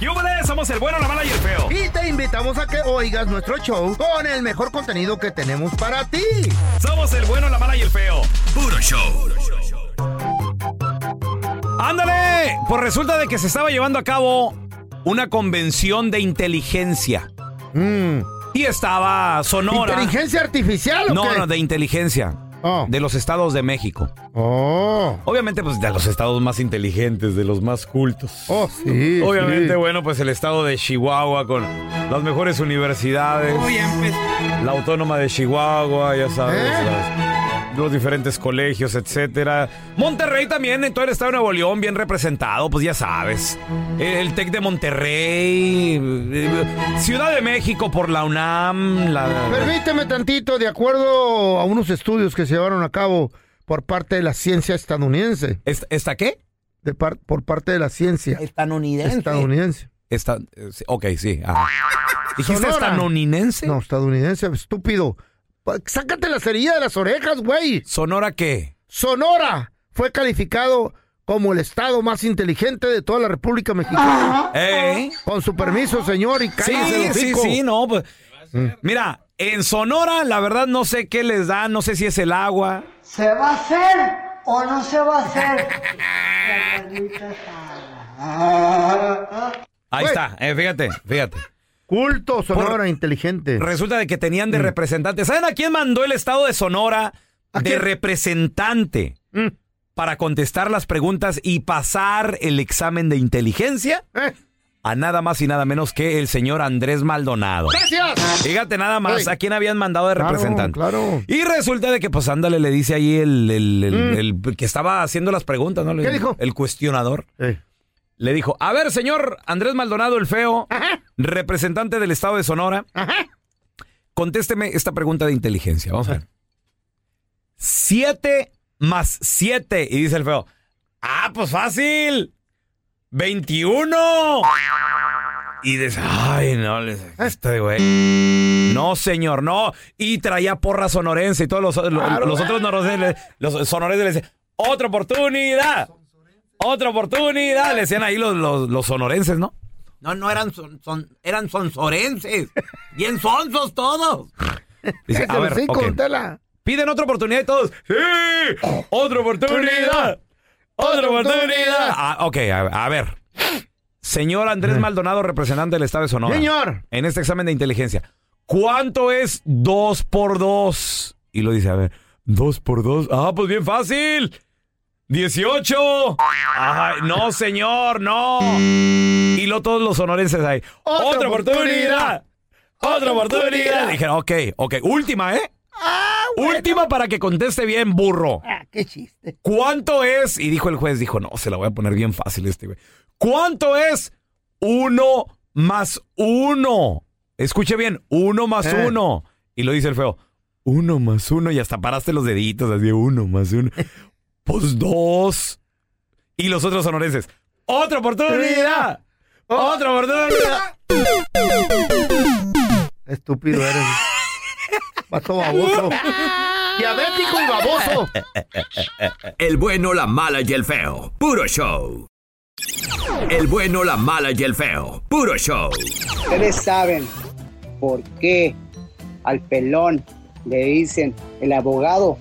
¡Yúbales! Somos el bueno, la mala y el feo. Y te invitamos a que oigas nuestro show con el mejor contenido que tenemos para ti. Somos el bueno, la mala y el feo. Puro show. ¡Ándale! Pues resulta de que se estaba llevando a cabo una convención de inteligencia. Y estaba Sonora. Mm. ¿Inteligencia artificial o No, qué? no, de inteligencia. Oh. De los estados de México. Oh. Obviamente, pues de los estados más inteligentes, de los más cultos. Oh, sí. Obviamente, sí. bueno, pues el estado de Chihuahua con las mejores universidades. La autónoma de Chihuahua, ya sabes. ¿Eh? las- los diferentes colegios, etcétera. Monterrey también, en todo el estado de Nuevo León, bien representado, pues ya sabes. El TEC de Monterrey, eh, Ciudad de México por la UNAM, la... Permíteme tantito, de acuerdo a unos estudios que se llevaron a cabo por parte de la ciencia estadounidense. ¿Esta, esta qué? De par- por parte de la ciencia Estadounidense. estadounidense. Esta, eh, sí, ok, sí. ajá. ¿Dijiste Sonora. estadounidense? No, estadounidense, estúpido. Pa- Sácate la cerilla de las orejas, güey. ¿Sonora qué? Sonora fue calificado como el estado más inteligente de toda la República Mexicana. ¿Eh? Con su permiso, señor, y Sí, cállese sí, hocico. sí, no, pues. Mira, en Sonora, la verdad no sé qué les da, no sé si es el agua. ¿Se va a hacer o no se va a hacer? Ahí está, eh, fíjate, fíjate. Culto, Sonora, Por- inteligente. Resulta de que tenían de representante. ¿Saben a quién mandó el estado de Sonora ¿A de quién? representante Mm. para contestar las preguntas y pasar el examen de inteligencia? Eh, A nada más y nada menos que el señor Andrés Maldonado. ¡Gracias! Fíjate nada más Ey. a quién habían mandado de Claro, representante. claro. Y resulta de que, pues, ándale, le dice ahí el, el- el- el que estaba haciendo las preguntas, ¿no? Mm. ¿Qué dijo? El cuestionador. Le dijo, a ver, señor Andrés Maldonado el Feo, representante del estado de Sonora, contésteme esta pregunta de inteligencia. Vamos a ver. Siete más siete. Y dice el Feo, ah, pues fácil. 21. Y dice, ay, no, este güey. No, señor, no. Y traía porra sonorense y todos los, los- los otros norenses, los sonorenses le decían, otra oportunidad. Otra oportunidad. Le decían ahí los, los, los sonorenses, ¿no? No, no eran son, son- eran sonsorenses. Bien sonsos todos. Dice, a ver, hocico, ok. don Tela. Piden otra oportunidad y todos. ¡Sí! ¡Otra oportunidad! ¡Otra oportunidad! Ah, ok, a, a ver. Señor Andrés Maldonado, representante del Estado de Sonora. Señor. En este examen de inteligencia. ¿Cuánto es 2 por 2? Y lo dice, a ver, 2 por 2. Ah, pues bien fácil. 18. Ay, no, señor, no. Y lo todos los sonorenses ahí. Otra Otra, oportunidad. Otra oportunidad. Dijeron, ok, ok. Última, ¿eh? Última para que conteste bien, burro. Ah, qué chiste. ¿Cuánto es? Y dijo el juez, dijo, no, se la voy a poner bien fácil este, güey. ¿Cuánto es uno más uno? Escuche bien, uno más Eh. uno. Y lo dice el feo, uno más uno, y hasta paraste los deditos, así, uno más uno. Pues dos. Y los otros sonorenses, otra oportunidad. Otra oportunidad. Estúpido eres. Pato baboso. Diabético y baboso. El bueno, la mala y el feo. Puro show. El bueno, la mala y el feo. Puro show. Ustedes saben por qué al pelón le dicen el abogado.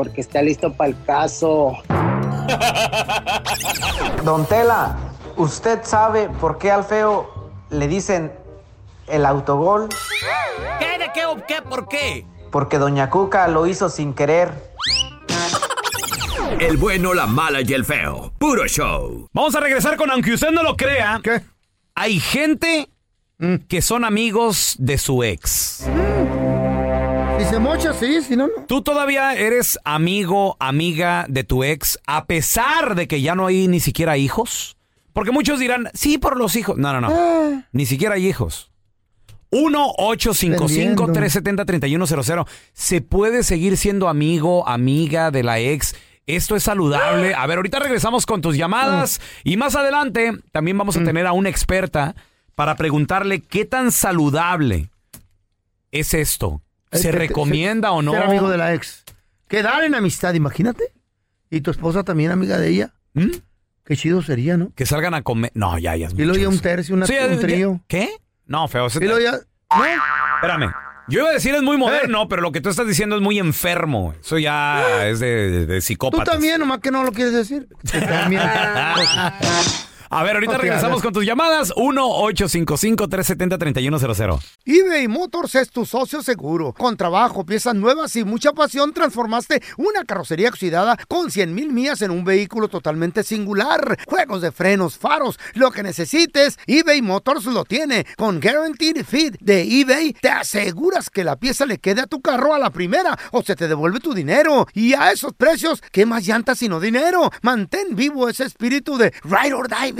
Porque está listo para el caso. Don Tela, ¿Usted sabe por qué al feo le dicen el autogol? ¿Qué? ¿De qué? o ¿Qué? ¿Por qué? Porque Doña Cuca lo hizo sin querer. El bueno, la mala y el feo. Puro show. Vamos a regresar con, aunque usted no lo crea, ¿Qué? hay gente que son amigos de su ex. Si se mocha, sí, si no, no. ¿Tú todavía eres amigo, amiga de tu ex a pesar de que ya no hay ni siquiera hijos? Porque muchos dirán, sí, por los hijos. No, no, no. Ah. Ni siquiera hay hijos. 1-855-370-3100. ¿Se puede seguir siendo amigo, amiga de la ex? Esto es saludable. A ver, ahorita regresamos con tus llamadas y más adelante también vamos Mm. a tener a una experta para preguntarle qué tan saludable es esto. ¿Se recomienda o no? Ser amigo de la ex. Quedar en amistad, imagínate. Y tu esposa también amiga de ella. ¿Mm? Qué chido sería, ¿no? Que salgan a comer. No, ya, ya es Y mucho ya un tercio, una, Sí, un trío. ¿Qué? No, feo. Y ya... Espérame. Yo iba a decir es muy moderno, pero lo que tú estás diciendo es muy enfermo. Eso ya es de, de, de Tú también, nomás que no lo quieres decir. A ver, ahorita regresamos con tus llamadas. 1-855-370-3100. eBay Motors es tu socio seguro. Con trabajo, piezas nuevas y mucha pasión, transformaste una carrocería oxidada con 100 mil millas en un vehículo totalmente singular. Juegos de frenos, faros, lo que necesites, eBay Motors lo tiene. Con Guaranteed Fit de eBay, te aseguras que la pieza le quede a tu carro a la primera o se te devuelve tu dinero. Y a esos precios, ¿qué más llantas sino dinero? Mantén vivo ese espíritu de Ride or Die,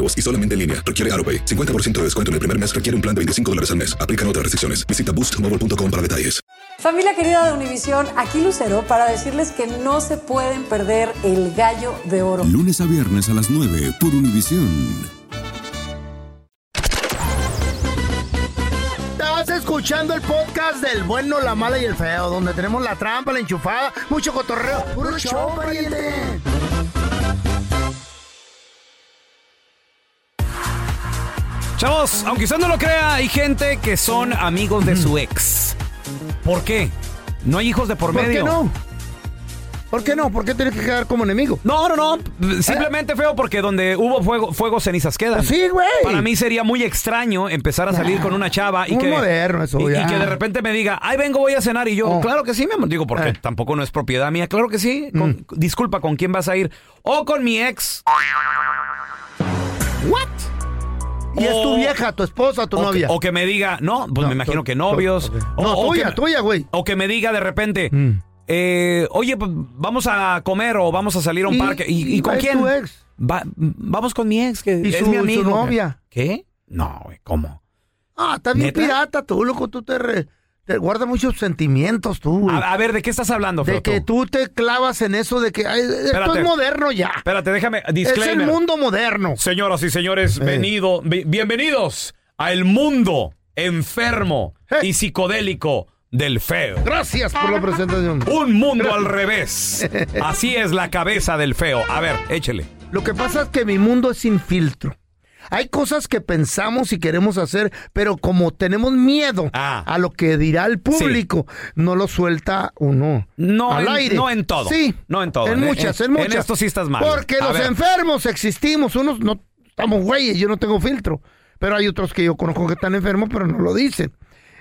y solamente en línea, requiere AroPay. 50% de descuento en el primer mes requiere un plan de 25 dólares al mes. Aplican otras restricciones. Visita boostmobile.com para detalles. Familia querida de Univisión, aquí Lucero para decirles que no se pueden perder el gallo de oro. Lunes a viernes a las 9 por Univisión. Estás escuchando el podcast del bueno, la mala y el feo, donde tenemos la trampa, la enchufada, mucho cotorreo. ¡Puro show, pariente! Chavos, aunque usted no lo crea, hay gente que son amigos de su ex. ¿Por qué? No hay hijos de por, ¿Por medio. qué no? ¿Por qué no? ¿Por qué tienes que quedar como enemigo? No, no, no. Simplemente feo porque donde hubo fuego, fuego cenizas quedan. Pues sí, güey. Para mí sería muy extraño empezar a salir con una chava y Muy que. moderno eso, y, y ya. que de repente me diga, ay, vengo, voy a cenar. Y yo, Oh. claro que sí, mi amor. Digo, porque Eh. tampoco no es propiedad mía. Claro que sí. Con- Disculpa, ¿con quién vas a ir? O con mi ex. ¿What? Y es tu vieja, tu esposa, tu o, novia. Que, o que me diga, no, pues No, me imagino que novios. O, No, o tuya, que, tuya, güey. O que me diga de repente, Mm. eh, oye, pues, vamos a comer o vamos a salir a un Y- parque. ¿Y, con quién? tu ex. Va- vamos con mi ex, que Y es su- mi su amigo. novia. ¿Qué? No, güey, ¿cómo? Ah, estás bien pirata tú, loco. Tú te, re- te guardas muchos sentimientos tú, güey. A, a ver, ¿de qué estás hablando, De Feo, que tú? tú te clavas en eso de que ay, esto es moderno ya. Espérate, déjame, Es el disclaimer. mundo moderno. Señoras y señores, Eh. venido, bi- bienvenidos al mundo enfermo Eh. y psicodélico del feo. Gracias por la presentación. Un mundo al revés. Así es la cabeza del feo. A ver, échele. Lo que pasa es que mi mundo es sin filtro. Hay cosas que pensamos y queremos hacer, pero como tenemos miedo Ah. a lo que dirá el público, no lo suelta uno. No al en- aire. no en todo. Sí. No en todo. En En- muchas, en, en- en muchas. esto sí estás mal. Porque A los ver. enfermos existimos. Unos no estamos güeyes, yo no tengo filtro. Pero hay otros que yo conozco que están enfermos, pero no lo dicen.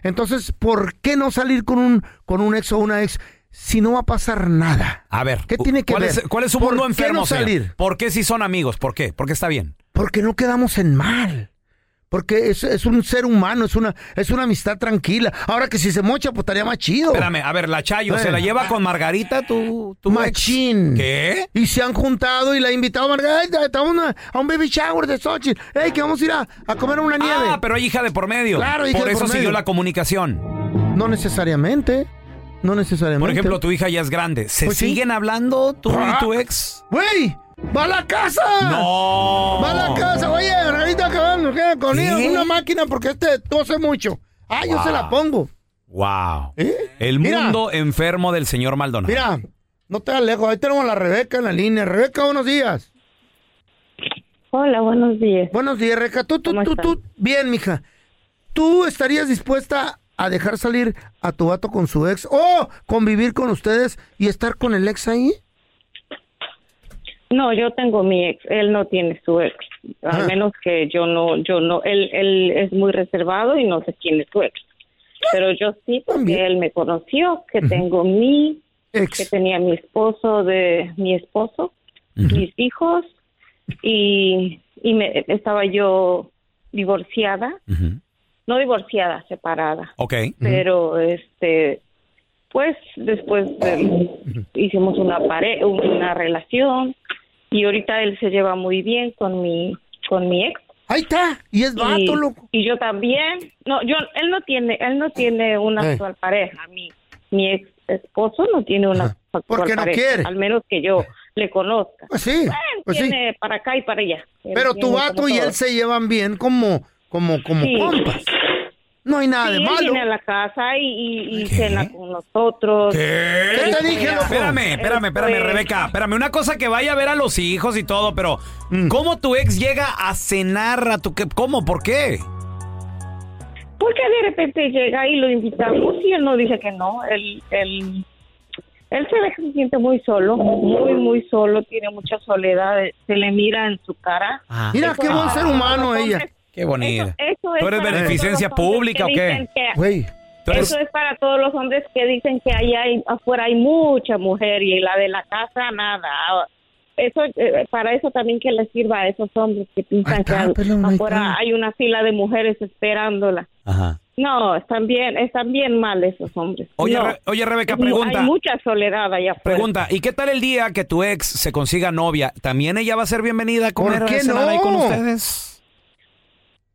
Entonces, ¿por qué no salir con un, con un ex o una ex si no va a pasar nada? A ver, ¿Qué tiene que ¿cuál ver? Es, ¿Cuál es su ¿Por mundo qué enfermo? no salir? ¿Por qué si son amigos? ¿Por qué? Porque está bien. Porque no quedamos en mal. Porque es, es un ser humano, es una, es una amistad tranquila. Ahora que si se mocha, pues estaría más chido. Espérame, a ver, la Chayo, ¿se Eh. la lleva con Margarita tu, tu ex? Machín. ¿Qué? Y se han juntado y la ha invitado a Margarita estamos a, una- a un baby shower de Xochitl. Ey, que vamos a ir a, a comer una nieve. Ah, pero hay hija de por medio. Claro, hija Por de eso por siguió medio. la comunicación. No necesariamente. No necesariamente. Por ejemplo, tu hija ya es grande. ¿Se Pues sí. siguen hablando tú Ah. y tu ex? Güey, ¡Va a la casa! ¡No! ¡Va a la casa! Oye, ahorita que ¿qué? con ella, una máquina porque este tose mucho. Ah, yo se la pongo. Wow. ¿Eh? El Mira. mundo enfermo del señor Maldonado. Mira, no te das lejos. Ahí tenemos a la Rebeca en la línea. Rebeca, buenos días. Hola, buenos días. Buenos días, Rebeca. Tú, tú, tú, tú. Bien, mija. ¿Tú estarías dispuesta a dejar salir a tu vato con su ex o convivir con ustedes y estar con el ex ahí? No, yo tengo mi ex, él no tiene su ex, al Ah. menos que yo no, yo no, él, él es muy reservado y no sé quién es su ex, pero yo sí porque él me conoció, que tengo mi, que tenía mi esposo de, mi esposo, mis hijos y, y me, estaba yo divorciada, no divorciada, separada, Ok. pero este pues después de- hicimos una pare una relación y ahorita él se lleva muy bien con mi con mi ex ahí está y es vato, y, loco. y yo también no yo él no tiene él no tiene una Eh. actual pareja mi mi ex esposo no tiene una actual Porque no pareja quiere. al menos que yo le conozca Pues sí, Él pues sí. tiene para acá y para allá Él Pero tu vato y él todos. se llevan bien como, como, como Sí. compas. No hay nada Sí, de él malo. viene a la casa y, y, y cena con nosotros. ¿Qué te dije, loco? Espérame, espérame, espérame, Este- Rebeca. Espérame, una cosa que vaya a ver a los hijos y todo, pero Mm. ¿cómo tu ex llega a cenar a tu... qué- ¿Cómo? ¿Por qué? Porque de repente llega y lo invitamos y él no dice que no. Él, él, él se ve que se siente muy solo, muy, muy solo, tiene mucha soledad, se le mira en su cara. Mira, Eso qué buen ser humano ella. Qué bonita. Eso es ¿Tú eres para beneficencia pública que o qué? Güey. Eso es para todos los hombres que dicen que allá hay, afuera hay mucha mujer y la de la casa nada. Eso eh, para eso también que les sirva a esos hombres que piensan que al- ahí afuera hay una fila de mujeres esperándola. Ajá. No, están bien, están bien mal esos hombres. Oye, No. Re- oye, Rebeca, pregunta. Hay mucha soledad allá afuera. Pregunta, ¿y qué tal el día que tu ex se consiga novia? ¿También ella va a ser bienvenida a comer qué a cenar ahí con ustedes?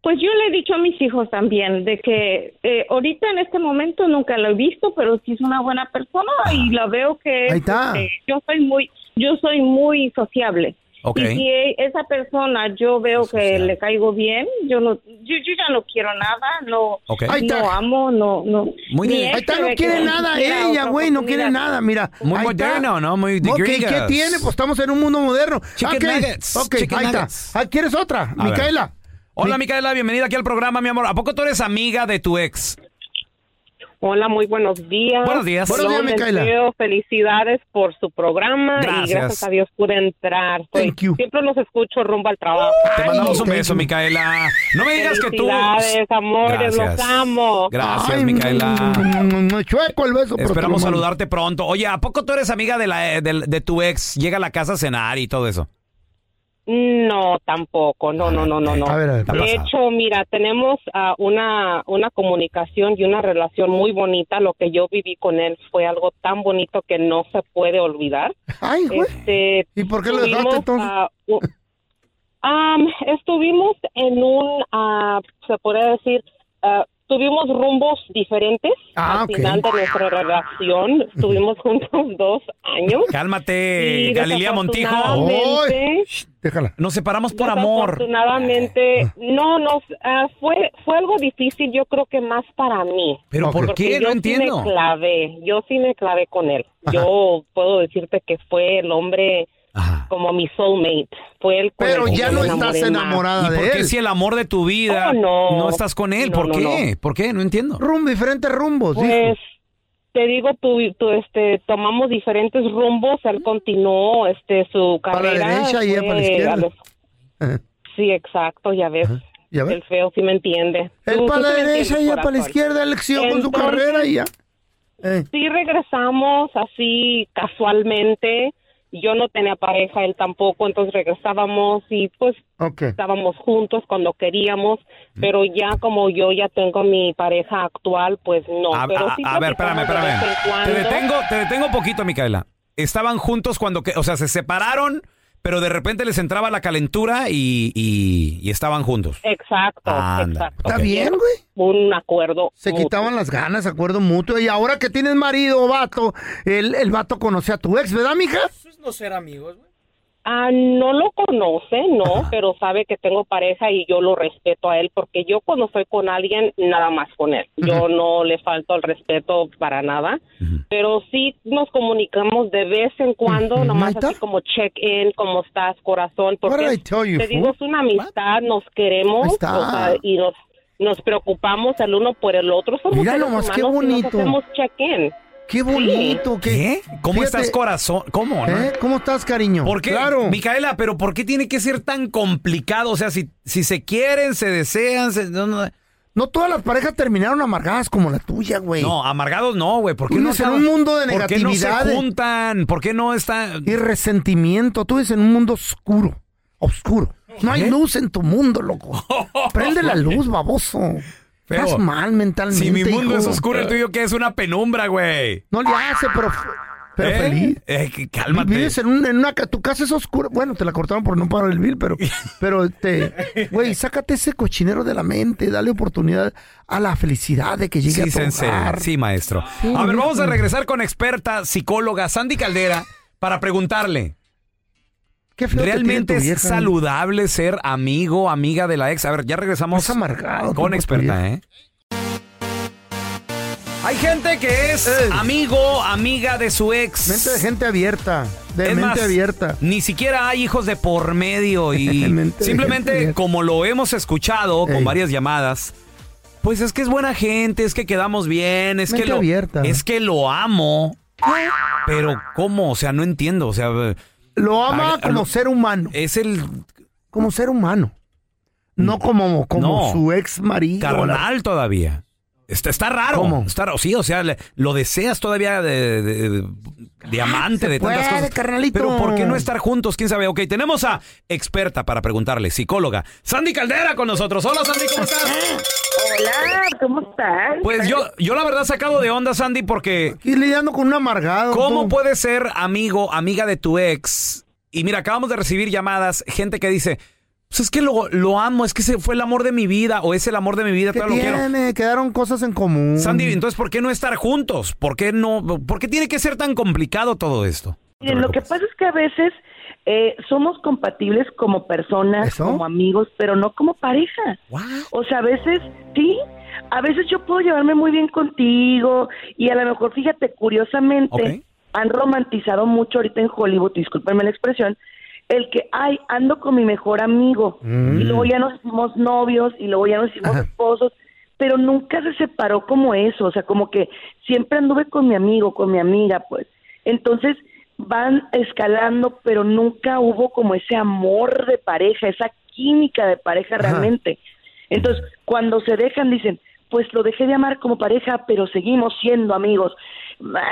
Pues yo le he dicho a mis hijos también de que eh, ahorita en este momento nunca lo he visto, pero sí es una buena persona y la veo que es, Ahí está. este, yo soy muy yo soy muy sociable. Y si e- esa persona yo veo que le caigo bien, yo no yo, yo ya no quiero nada, no Ok. Ahí está. no amo, no no. Muy bien. Ahí está, no quiere nada ella, güey, no quiere nada, mira. Muy moderno, ¿no? Muy de Ok, ¿qué tiene? Pues estamos en un mundo moderno. Chicken Ok, nuggets, Ok, chicken ahí nuggets. está. Ah, ¿Quieres otra? A ver. Hola, Micaela, bienvenida aquí al programa, mi amor. ¿A poco tú eres amiga de tu ex? Hola, muy buenos días. Buenos días. Buenos días, Micaela. Felicidades por su programa Gracias. y gracias a Dios pude entrar. Soy- Thank you. siempre los escucho rumbo al trabajo. Te mandamos un beso, you. Micaela. No me digas que tú... Felicidades, amores, Gracias. los amo. Gracias, Ay, Micaela. mm, Chueco el beso. Esperamos saludarte pronto. Oye, ¿a poco tú eres amiga de, la, eh, de, de tu ex? Llega a la casa a cenar y todo eso. No, tampoco. No, no, no, no, no. A ver, a ver. Está De hecho, mira, tenemos ah, una, una comunicación y una relación muy bonita. Lo que yo viví con él fue algo tan bonito que no se puede olvidar. Ay, güey. Este, ¿Y por qué lo dejaste entonces? u- am, estuvimos en un, ah, se podría decir, tuvimos rumbos diferentes Ah, al final de nuestra relación. Estuvimos juntos dos años. Cálmate, Y Galilea Montijo. Déjala. Nos separamos por amor. Desafortunadamente, no, no, ah, fue, fue algo difícil, yo creo que más para mí. ¿Pero por qué? yo No sí entiendo. me clavé, yo sí me clavé con él. Yo puedo decirte que fue el hombre como mi soulmate. Fue el con Pero el que ya me no enamoré estás más. enamorada ¿Y de por qué él. si el amor de tu vida Oh, no. estás con él? No, ¿Por no, qué? ¿Por qué? No entiendo. Rumbo, diferentes rumbos, Pues te digo, tú, tú, este, tomamos diferentes rumbos. Él continuó, este, su Para la carrera. derecha y ella fue para la izquierda. a los- Ajá. Sí, exacto, ya ves. ¿Ya ves? El feo sí me entiende. Él Tú- para tú la sí me derecha entiendes, y ella para la corazón. izquierda. Él siguió con su Entonces- carrera y ya. Eh. Sí regresamos así casualmente. Yo no tenía pareja, él tampoco, entonces regresábamos y pues estábamos juntos cuando queríamos, pero ya como yo ya tengo mi pareja actual, pues no. A, pero a- sí a ver, espérame, espérame. Te detengo, te detengo poquito, Micaela. Estaban juntos cuando, que, o sea, se separaron, pero de repente les entraba la calentura y, y- y estaban juntos. Exacto, Anda, exacto. Está bien, güey. Un acuerdo. Se mutuo. quitaban las ganas, acuerdo mutuo. Y ahora que tienes marido o vato, el, el vato conoce a tu ex, ¿verdad, mija? no ser amigos, güey. Ah, no lo conoce, no, pero sabe que tengo pareja y yo lo respeto a él porque yo cuando estoy con alguien, nada más con él. Yo no le falto el respeto para nada, pero sí nos comunicamos de vez en cuando, nomás así como check-in, cómo estás, corazón, porque you, te digo, fool? es una amistad, nos queremos o sea, y nos, nos preocupamos el uno por el otro. Somos Mira nomás, qué humanos y nos bonito. hacemos check-in. Qué bonito. ¿Qué? ¿Cómo Fíjate- estás, corazón? ¿Cómo? no? ¿Eh? ¿Cómo estás, cariño? ¿Por qué? Claro. Micaela, pero ¿por qué tiene que ser tan complicado? O sea, si, si se quieren, se desean, se- no, no, No todas las parejas terminaron amargadas como la tuya, güey. no, amargados no, güey. ¿Por qué no vives en un mundo de ¿Por qué no se negatividad, eh? juntan? ¿Por qué no están? Y resentimiento. Tú vives en un mundo oscuro. Oscuro. No hay ¿Qué? luz en tu mundo, loco. Prende la luz, baboso. Feo. Estás mal mentalmente. Si mi mundo hijo. es oscuro, el tuyo que es una penumbra, güey. No le hace, pero, pero ¿Eh? feliz. Eh, cálmate. Vives en, un- en una tu casa es oscura. Bueno, te la cortaron por no pagar el bill, pero, pero te, güey, sácate ese cochinero de la mente, dale oportunidad a la felicidad de que llegue Sí, a tu sensei. hogar. Sí, maestro. Sí, a ver, vamos a regresar con experta psicóloga Sandy Caldera para preguntarle. Qué feo te ¿Realmente es saludable ser amigo, amiga de la ex? A ver, ya regresamos Es amargado, con experta. ¿eh? Hay gente que es amigo, amiga de su ex. Mente de gente abierta. De Es mente más, abierta. Ni siquiera hay hijos de por medio y simplemente como lo hemos escuchado con varias llamadas, pues es que es buena gente, es que quedamos bien, es que lo abierta. es que lo amo. Pero ¿cómo? O sea, no entiendo, o sea, Lo ama a- como ser humano. es el Como ser humano. No como, como No. su ex marido. carnal todavía. Está, está raro. ¿Cómo? Está raro. Sí, o sea, le- lo deseas todavía de, de- de- de amante, de tantas puede, cosas. carnalito. Pero ¿por qué no estar juntos? ¿Quién sabe? Ok, tenemos a experta para preguntarle, psicóloga, Sandy Caldera con nosotros. Hola, Sandy, ¿cómo estás? Hola, ¿cómo estás? Pues yo, yo la verdad sacado de onda, Sandy, porque Y lidiando con un amargado. ¿cómo tú. puedes ser amigo, amiga de tu ex? Y mira, acabamos de recibir llamadas, gente que dice, pues es que lo, lo amo, es que ese fue el amor de mi vida, o es el amor de mi vida, ¿Qué todavía lo quiero. tiene? Quedaron cosas en común. Sandy, entonces, ¿por qué no estar juntos? ¿Por qué no? ¿Por qué tiene que ser tan complicado todo esto? Miren, lo que pasa es que a veces eh, somos compatibles como personas, ¿Eso? como amigos, pero no como pareja. O sea, a veces, sí, a veces yo puedo llevarme muy bien contigo y a lo mejor, fíjate, curiosamente, han romantizado mucho ahorita en Hollywood, discúlpenme la expresión, el que, ay, ando con mi mejor amigo Mm. y luego ya nos hicimos novios y luego ya nos hicimos esposos, pero nunca se separó como eso, o sea, como que siempre anduve con mi amigo, con mi amiga, pues. Entonces van escalando, pero nunca hubo como ese amor de pareja, esa química de pareja realmente. Entonces, cuando se dejan, dicen, pues lo dejé de amar como pareja, pero seguimos siendo amigos.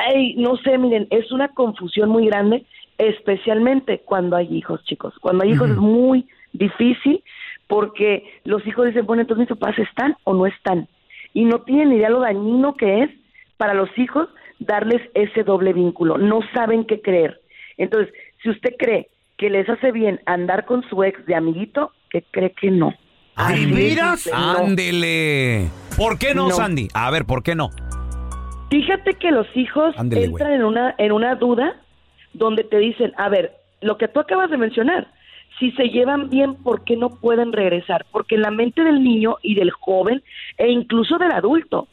Ay, no sé, miren, es una confusión muy grande, especialmente cuando hay hijos, chicos. Cuando hay hijos es muy difícil porque los hijos dicen, bueno, entonces mis papás están o no están. Y no tienen idea lo dañino que es para los hijos darles ese doble vínculo. No saben qué creer. Entonces, si usted cree que les hace bien andar con su ex de amiguito, que cree que no. De simple, no. Ándele. ¿Por qué no, No. Sandy? A ver, ¿por qué no? Fíjate que los hijos entran en una en una duda donde te dicen, a ver, lo que tú acabas de mencionar, si se llevan bien, ¿por qué no pueden regresar? Porque en la mente del niño y del joven e incluso del adulto,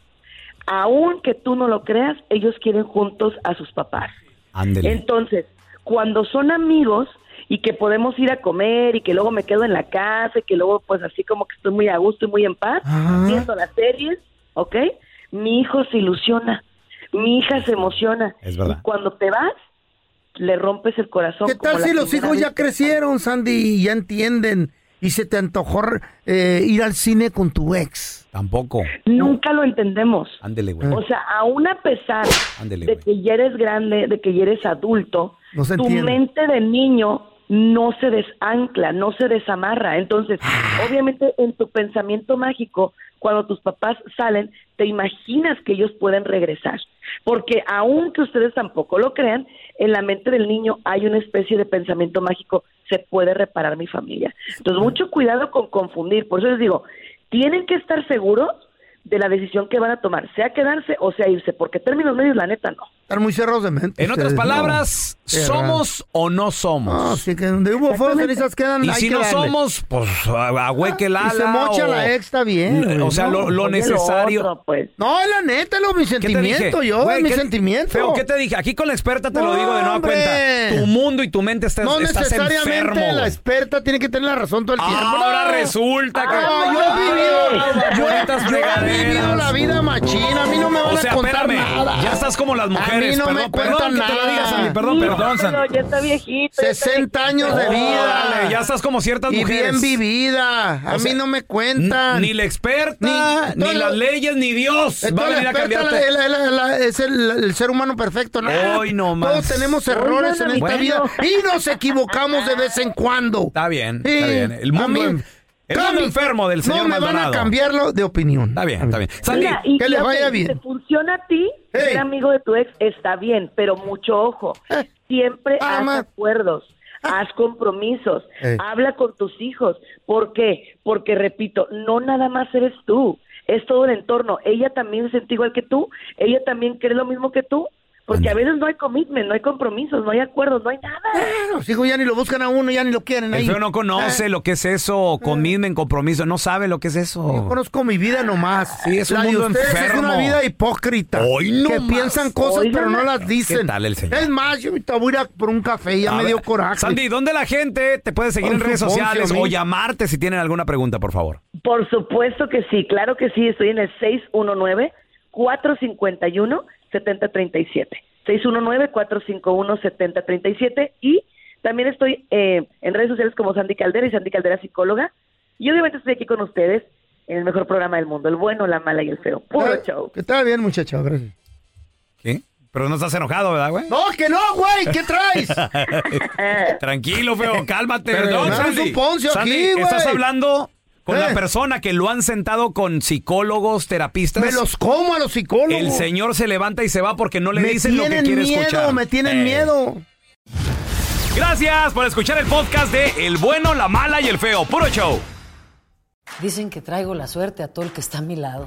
aun que tú no lo creas, ellos quieren juntos a sus papás. Entonces, cuando son amigos y que podemos ir a comer y que luego me quedo en la casa y que luego pues así como que estoy muy a gusto y muy en paz viendo las series, ¿ok? Mi hijo se ilusiona, mi hija se emociona. Es verdad. Y cuando te vas, le rompes el corazón. ¿Qué tal si los hijos ya que- crecieron, Sandy, y ya entienden y se te antojó eh, ir al cine con tu ex? Tampoco. Nunca lo entendemos. Ándele, güey. O sea, aún a pesar Ándele, de que ya eres grande, de que ya eres adulto, No tu entiende. mente de niño no se desancla, no se desamarra. Entonces, Ah. obviamente en tu pensamiento mágico, cuando tus papás salen, te imaginas que ellos pueden regresar. Porque aunque ustedes tampoco lo crean, en la mente del niño hay una especie de pensamiento mágico, se puede reparar mi familia. Entonces, mucho cuidado con confundir. Por eso les digo, tienen que estar seguros de la decisión que van a tomar, sea quedarse o sea irse, porque términos medios, la neta, no. Están muy cerrados de mente. En otras palabras, no. ¿somos o no somos? No, sí que donde hubo fuego, cenizas quedan. Y hay si que no darle. somos, pues ahueque el Y ala. se mocha o- la ex, está bien. O sea, no. lo, lo necesario. No, es la neta, lo, mi ¿Qué te sentimiento, yo, Güey, mi ¿qué- sentimiento. Feo, ¿qué te dije? Aquí con la experta te lo No, digo de nueva hombre. cuenta. Tu mundo y tu mente estás, No estás necesariamente enfermo. la experta tiene que tener la razón todo el tiempo. Ahora no. resulta que- Ah, yo he vivido, yo, he vivido la vida machina, a mí no me van O sea, a contar espérame, nada. ya estás como las mujeres. A mí no perdón, me perdón cuentan que te lo nada. digas, Sandy, perdón, perdón, Sandy. ya está viejito. ya está 60 años de vida. Órale, ya estás como ciertas y mujeres. bien vivida. A O sea, mí no me cuentan. Ni la experta, ni, las leyes, ni Dios. Va a Entonces, venir la a experta cambiarte. la- la- la- la- es el, el ser humano perfecto. ¿no? Hoy no más. Todos tenemos errores en esta Bueno. vida y nos equivocamos de vez en cuando. Está bien, Sí, está bien. El mundo, el enfermo del señor No me van a cambiarlo de opinión. Está bien, está bien. Sandy, Mira, y que le ya vaya bien. Si te funciona a ti, ser amigo de tu ex está bien, pero mucho ojo. Siempre haz acuerdos, haz compromisos, Eh. habla con tus hijos. ¿Por qué? Porque, repito, no nada más eres tú, es todo el entorno. Ella también se siente igual que tú, ella también cree lo mismo que tú. Porque a veces no hay commitment, no hay compromisos, no hay acuerdos, no hay nada. Los hijos ya ni lo buscan a uno, ya ni lo quieren. el ahí. feo no conoce lo que es eso, commitment, en compromiso, no sabe lo que es Yo eso. conozco mi vida nomás. Sí, es un La de mundo ustedes enfermo. Es una vida hipócrita. Hoy no que más. piensan cosas Hoy pero no las dicen. ¿Qué tal el señor? Es más, yo ahorita voy a ir a por un café y ya A me ver, dio coraje. Sandy, ¿dónde la gente te puede seguir en redes sociales a mí. o llamarte si tienen alguna pregunta, por favor? Por supuesto que sí, claro que sí, estoy en el 619-451-7037. 619-451-7037 y también estoy eh, en redes sociales como Sandy Caldera y Sandy Caldera Psicóloga. Y obviamente estoy aquí con ustedes en el mejor programa del mundo, el bueno, la mala y el feo. Puro Ah, show. Que está bien, muchacho, gracias. ¿Qué? Pero no estás enojado, ¿verdad, güey? No, que no, güey, ¿qué traes? Tranquilo, feo, cálmate. Perdón, Perdón, es un poncio Sandy, aquí, güey. estás hablando con Eh. la persona que lo han sentado con psicólogos, terapistas. Me los como a los psicólogos. El señor se levanta y se va porque no le me dicen lo que tienen quiere miedo, escuchar. me tienen Eh. miedo. Gracias por escuchar el podcast de El bueno, la mala y el feo. Puro show. Dicen que traigo la suerte a todo el que está a mi lado.